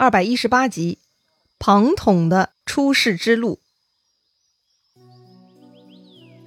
二百一十八集，庞统的出世之路。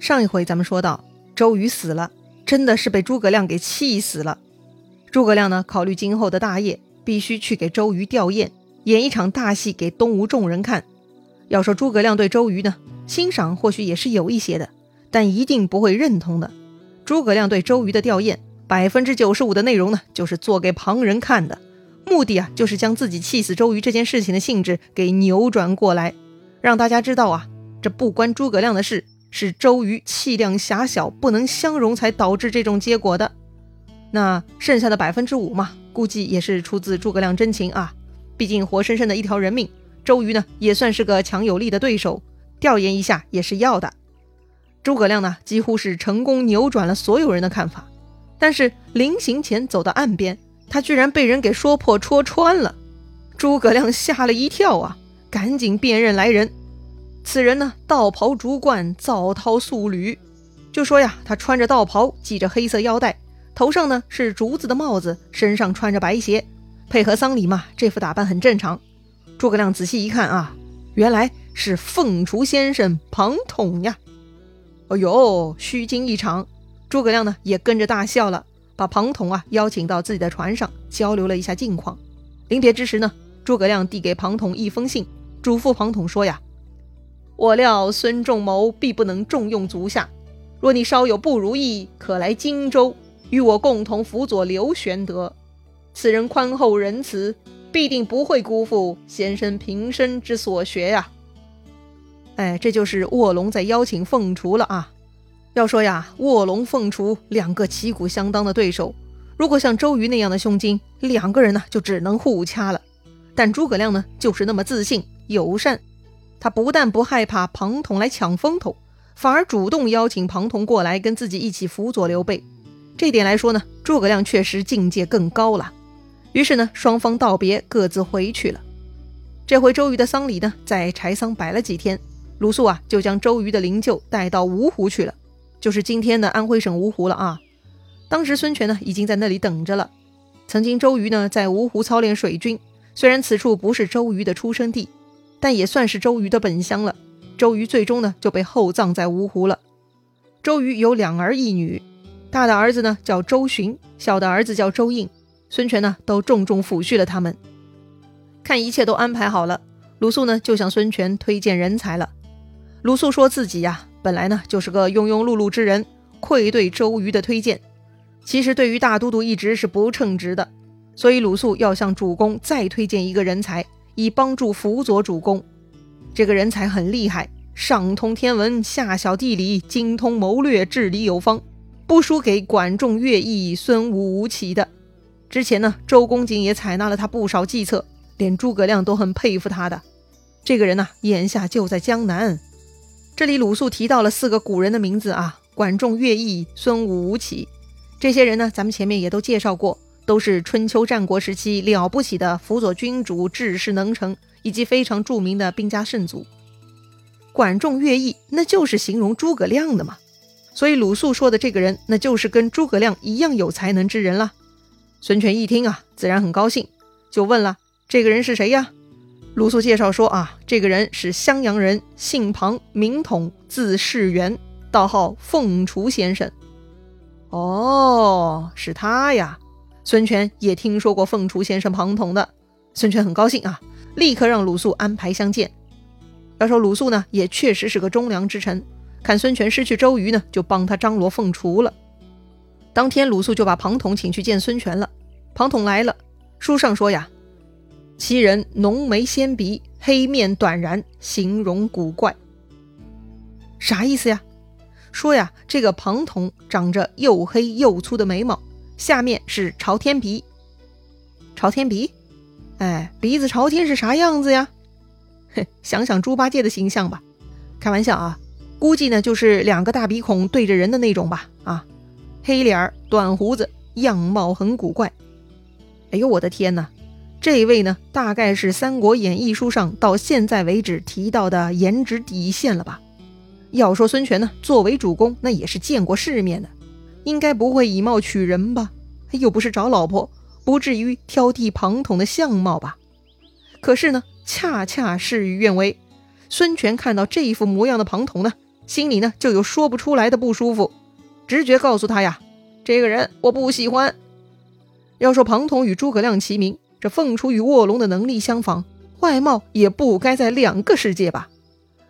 上一回咱们说到，周瑜死了，真的是被诸葛亮给气死了。诸葛亮呢，考虑今后的大业，必须去给周瑜吊唁，演一场大戏给东吴众人看。要说诸葛亮对周瑜呢，欣赏或许也是有一些的，但一定不会认同的。诸葛亮对周瑜的吊唁，百分之九十五的内容呢，就是做给旁人看的。目的啊，就是将自己气死周瑜这件事情的性质给扭转过来，让大家知道啊，这不关诸葛亮的事，是周瑜气量狭小，不能相容才导致这种结果的。那剩下的百分之五嘛，估计也是出自诸葛亮真情啊。毕竟活生生的一条人命，周瑜呢也算是个强有力的对手，调研一下也是要的。诸葛亮呢，几乎是成功扭转了所有人的看法，但是临行前走到岸边。他居然被人给说破戳穿了，诸葛亮吓了一跳啊，赶紧辨认来人。此人呢，道袍竹冠，皂绦素履。就说呀，他穿着道袍，系着黑色腰带，头上呢是竹子的帽子，身上穿着白鞋，配合丧礼嘛，这副打扮很正常。诸葛亮仔细一看啊，原来是凤雏先生庞统呀！哎呦，虚惊一场。诸葛亮呢也跟着大笑了。把庞统啊邀请到自己的船上，交流了一下近况。临别之时呢，诸葛亮递给庞统一封信，嘱咐庞统说：“呀，我料孙仲谋必不能重用足下，若你稍有不如意，可来荆州与我共同辅佐刘玄德。此人宽厚仁慈，必定不会辜负先生平生之所学呀。”哎，这就是卧龙在邀请凤雏了啊。要说呀，卧龙凤雏两个旗鼓相当的对手，如果像周瑜那样的胸襟，两个人呢就只能互掐了。但诸葛亮呢就是那么自信友善，他不但不害怕庞统来抢风头，反而主动邀请庞统过来跟自己一起辅佐刘备。这点来说呢，诸葛亮确实境界更高了。于是呢，双方道别，各自回去了。这回周瑜的丧礼呢，在柴桑摆了几天，鲁肃啊就将周瑜的灵柩带到芜湖去了。就是今天的安徽省芜湖了啊！当时孙权呢已经在那里等着了。曾经周瑜呢在芜湖操练水军，虽然此处不是周瑜的出生地，但也算是周瑜的本乡了。周瑜最终呢就被厚葬在芜湖了。周瑜有两儿一女，大的儿子呢叫周巡，小的儿子叫周应。孙权呢都重重抚恤了他们。看一切都安排好了，鲁肃呢就向孙权推荐人才了。鲁肃说自己呀。本来呢就是个庸庸碌碌之人，愧对周瑜的推荐。其实对于大都督一职是不称职的，所以鲁肃要向主公再推荐一个人才，以帮助辅佐主公。这个人才很厉害，上通天文，下晓地理，精通谋略，治理有方，不输给管仲、乐毅、孙武、吴起的。之前呢，周公瑾也采纳了他不少计策，连诸葛亮都很佩服他的。这个人呢，眼下就在江南。这里鲁肃提到了四个古人的名字啊，管仲、乐毅、孙武、吴起，这些人呢，咱们前面也都介绍过，都是春秋战国时期了不起的辅佐君主、治世能臣以及非常著名的兵家圣祖。管仲、乐毅，那就是形容诸葛亮的嘛，所以鲁肃说的这个人，那就是跟诸葛亮一样有才能之人了。孙权一听啊，自然很高兴，就问了：这个人是谁呀？鲁肃介绍说啊，这个人是襄阳人，姓庞，名统，字士元，道号凤雏先生。哦，是他呀！孙权也听说过凤雏先生庞统的，孙权很高兴啊，立刻让鲁肃安排相见。要说鲁肃呢，也确实是个忠良之臣，看孙权失去周瑜呢，就帮他张罗凤雏了。当天，鲁肃就把庞统请去见孙权了。庞统来了，书上说呀。其人浓眉纤鼻，黑面短髯，形容古怪。啥意思呀？说呀，这个庞统长着又黑又粗的眉毛，下面是朝天鼻。朝天鼻？哎，鼻子朝天是啥样子呀？嘿，想想猪八戒的形象吧。开玩笑啊，估计呢就是两个大鼻孔对着人的那种吧。啊，黑脸儿，短胡子，样貌很古怪。哎呦，我的天哪！这一位呢，大概是《三国演义》书上到现在为止提到的颜值底线了吧？要说孙权呢，作为主公，那也是见过世面的，应该不会以貌取人吧？又不是找老婆，不至于挑剔庞统的相貌吧？可是呢，恰恰事与愿违。孙权看到这一副模样的庞统呢，心里呢就有说不出来的不舒服，直觉告诉他呀，这个人我不喜欢。要说庞统与诸葛亮齐名，这凤雏与卧龙的能力相仿，外貌也不该在两个世界吧？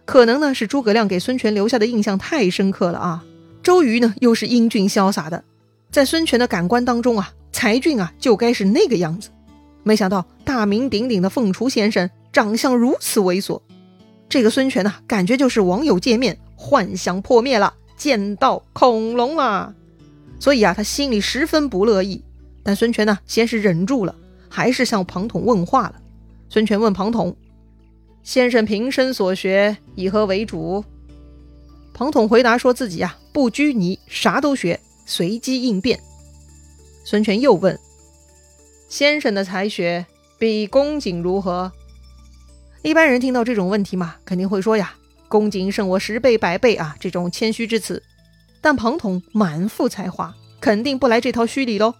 可能呢是诸葛亮给孙权留下的印象太深刻了啊。周瑜呢又是英俊潇洒的，在孙权的感官当中啊，才俊啊就该是那个样子。没想到大名鼎鼎的凤雏先生长相如此猥琐，这个孙权呢，感觉就是网友见面幻想破灭了，见到恐龙啊！所以啊，他心里十分不乐意。但孙权呢，先是忍住了，还是向庞统问话了。孙权问庞统：“先生平生所学以何为主？”庞统回答说自己呀，不拘泥，啥都学，随机应变。孙权又问。先生的才学比公瑾如何？一般人听到这种问题嘛，肯定会说呀，公瑾胜我十倍百倍啊，这种谦虚之词。但庞统满腹才华，肯定不来这套虚礼喽。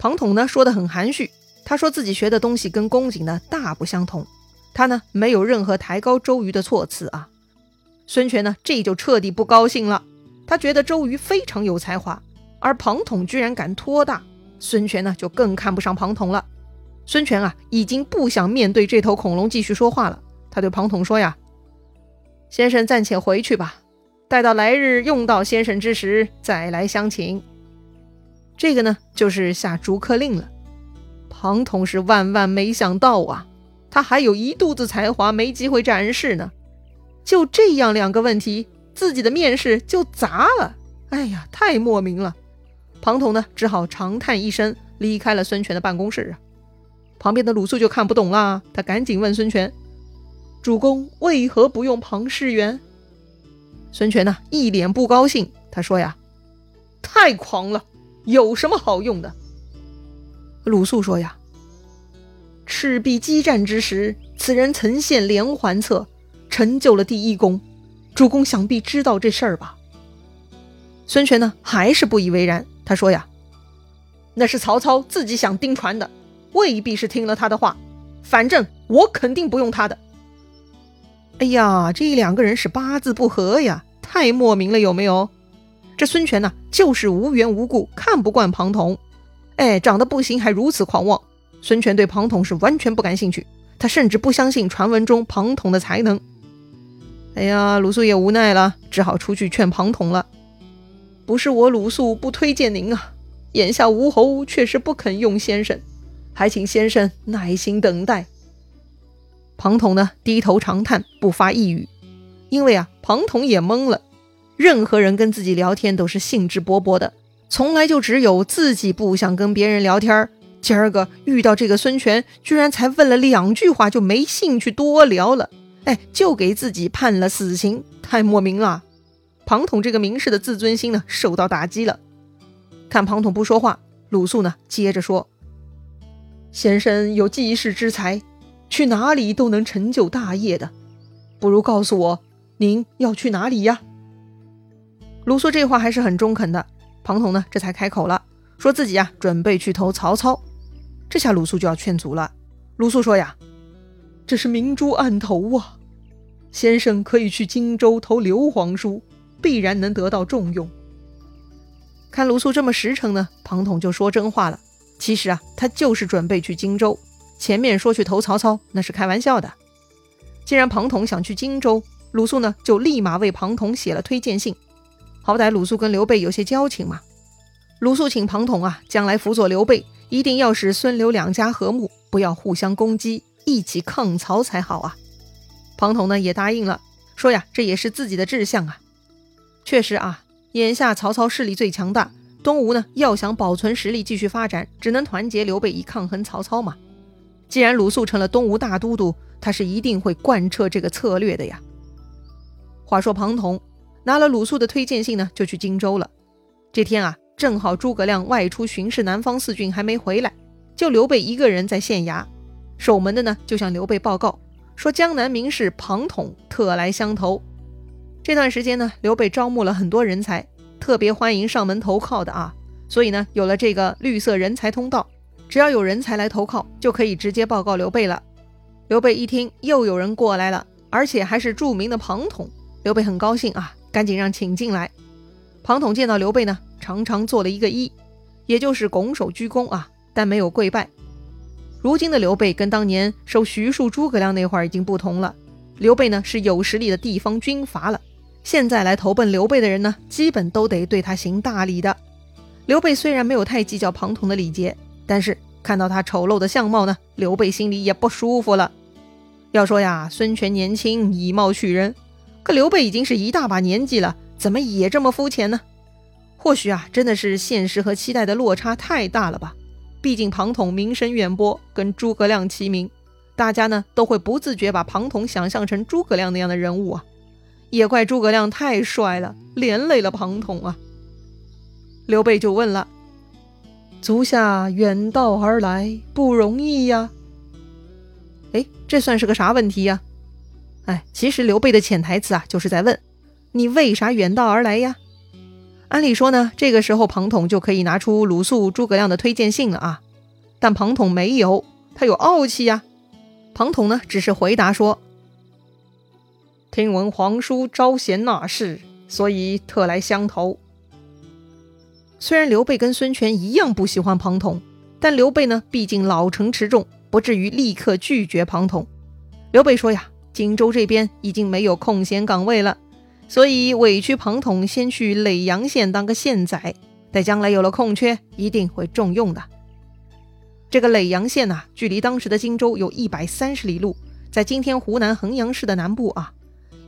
庞统呢说的很含蓄，他说自己学的东西跟公瑾呢大不相同，他呢没有任何抬高周瑜的措辞啊。孙权呢这就彻底不高兴了，他觉得周瑜非常有才华，而庞统居然敢托大。孙权呢，就更看不上庞统了。孙权啊，已经不想面对这头恐龙继续说话了。他对庞统说：“呀，先生暂且回去吧，待到来日用到先生之时，再来相请。”这个呢，就是下逐客令了。庞统是万万没想到啊，他还有一肚子才华没机会展示呢。就这样两个问题，自己的面试就砸了。哎呀，太莫名了。庞统呢，只好长叹一声，离开了孙权的办公室啊。旁边的鲁肃就看不懂了，他赶紧问孙权：“主公为何不用庞士元？”孙权呢，一脸不高兴，他说：“呀，太狂了，有什么好用的？”鲁肃说：“呀，赤壁激战之时，此人曾献连环策，成就了第一功。主公想必知道这事儿吧？”孙权呢，还是不以为然。他说呀，那是曹操自己想盯船的，未必是听了他的话。反正我肯定不用他的。哎呀，这两个人是八字不合呀，太莫名了，有没有？这孙权呢，就是无缘无故看不惯庞统。哎，长得不行还如此狂妄。孙权对庞统是完全不感兴趣，他甚至不相信传闻中庞统的才能。哎呀，鲁肃也无奈了，只好出去劝庞统了。不是我鲁肃不推荐您啊，眼下吴侯确实不肯用先生，还请先生耐心等待。庞统呢，低头长叹，不发一语。因为啊，庞统也懵了。任何人跟自己聊天都是兴致勃勃的，从来就只有自己不想跟别人聊天。今儿个遇到这个孙权，居然才问了两句话就没兴趣多聊了，哎，就给自己判了死刑，太莫名了。庞统这个名士的自尊心呢，受到打击了。看庞统不说话，鲁肃呢接着说：“先生有济世之才，去哪里都能成就大业的。不如告诉我，您要去哪里呀？”鲁肃这话还是很中肯的。庞统呢这才开口了，说自己呀准备去投曹操。这下鲁肃就要劝阻了。鲁肃说呀：“这是明珠暗投啊，先生可以去荆州投刘皇叔。”必然能得到重用。看鲁肃这么实诚呢，庞统就说真话了。其实啊，他就是准备去荆州。前面说去投曹操，那是开玩笑的。既然庞统想去荆州，鲁肃呢就立马为庞统写了推荐信。好歹鲁肃跟刘备有些交情嘛。鲁肃请庞统啊，将来辅佐刘备，一定要使孙刘两家和睦，不要互相攻击，一起抗曹才好啊。庞统呢也答应了，说呀，这也是自己的志向啊。确实啊，眼下曹操势力最强大，东吴呢要想保存实力继续发展，只能团结刘备以抗衡曹操嘛。既然鲁肃成了东吴大都督，他是一定会贯彻这个策略的呀。话说庞统拿了鲁肃的推荐信呢，就去荆州了。这天啊，正好诸葛亮外出巡视南方四郡还没回来，就刘备一个人在县衙守门的呢，就向刘备报告说江南名士庞统特来相投。这段时间呢，刘备招募了很多人才，特别欢迎上门投靠的啊，所以呢，有了这个绿色人才通道，只要有人才来投靠，就可以直接报告刘备了。刘备一听又有人过来了，而且还是著名的庞统，刘备很高兴啊，赶紧让请进来。庞统见到刘备呢，常常做了一个揖，也就是拱手鞠躬啊，但没有跪拜。如今的刘备跟当年收徐庶、诸葛亮那会儿已经不同了。刘备呢是有实力的地方军阀了，现在来投奔刘备的人呢，基本都得对他行大礼的。刘备虽然没有太计较庞统的礼节，但是看到他丑陋的相貌呢，刘备心里也不舒服了。要说呀，孙权年轻以貌取人，可刘备已经是一大把年纪了，怎么也这么肤浅呢？或许啊，真的是现实和期待的落差太大了吧。毕竟庞统名声远播，跟诸葛亮齐名，大家呢都会不自觉把庞统想象成诸葛亮那样的人物啊。也怪诸葛亮太帅了，连累了庞统啊。刘备就问了：“足下远道而来，不容易呀。”哎，这算是个啥问题呀？哎，其实刘备的潜台词啊，就是在问你为啥远道而来呀？按理说呢，这个时候庞统就可以拿出鲁肃、诸葛亮的推荐信了啊，但庞统没有，他有傲气呀。庞统呢，只是回答说：“听闻皇叔招贤纳士，所以特来相投。”虽然刘备跟孙权一样不喜欢庞统，但刘备呢，毕竟老成持重，不至于立刻拒绝庞统。刘备说呀：“荆州这边已经没有空闲岗位了。”所以委屈庞统先去耒阳县当个县宰，待将来有了空缺，一定会重用的。这个耒阳县呐，距离当时的荆州有一百三十里路，在今天湖南衡阳市的南部啊。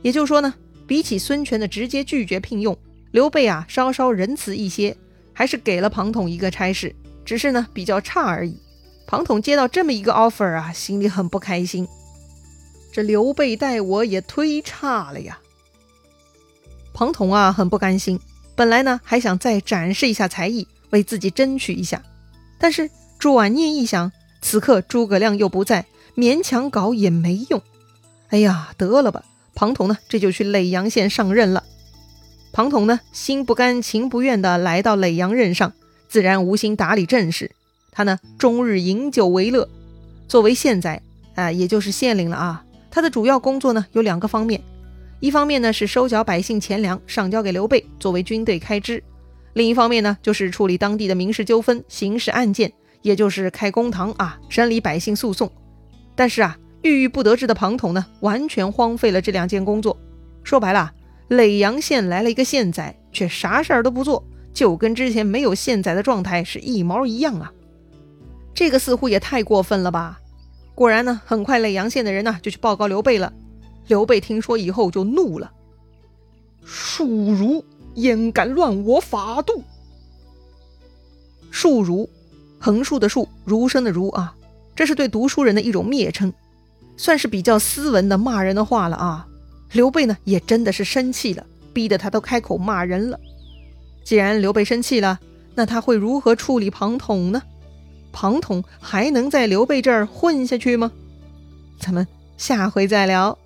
也就是说呢，比起孙权的直接拒绝聘用，刘备啊稍稍仁慈一些，还是给了庞统一个差事，只是呢比较差而已。庞统接到这么一个 offer 啊，心里很不开心。这刘备待我也忒差了呀。庞统啊，很不甘心。本来呢，还想再展示一下才艺，为自己争取一下。但是转念一想，此刻诸葛亮又不在，勉强搞也没用。哎呀，得了吧！庞统呢，这就去耒阳县上任了。庞统呢，心不甘情不愿地来到耒阳任上，自然无心打理政事。他呢，终日饮酒为乐。作为县宰啊，也就是县令了啊。他的主要工作呢，有两个方面。一方面呢是收缴百姓钱粮上交给刘备作为军队开支，另一方面呢就是处理当地的民事纠纷、刑事案件，也就是开公堂啊，审理百姓诉讼。但是啊，郁郁不得志的庞统呢，完全荒废了这两件工作。说白了，耒阳县来了一个县宰，却啥事儿都不做，就跟之前没有县宰的状态是一毛一样啊！这个似乎也太过分了吧？果然呢，很快耒阳县的人呢就去报告刘备了。刘备听说以后就怒了：“庶儒焉敢乱我法度？”庶儒，横竖的竖，儒生的儒啊，这是对读书人的一种蔑称，算是比较斯文的骂人的话了啊。刘备呢，也真的是生气了，逼得他都开口骂人了。既然刘备生气了，那他会如何处理庞统呢？庞统还能在刘备这儿混下去吗？咱们下回再聊。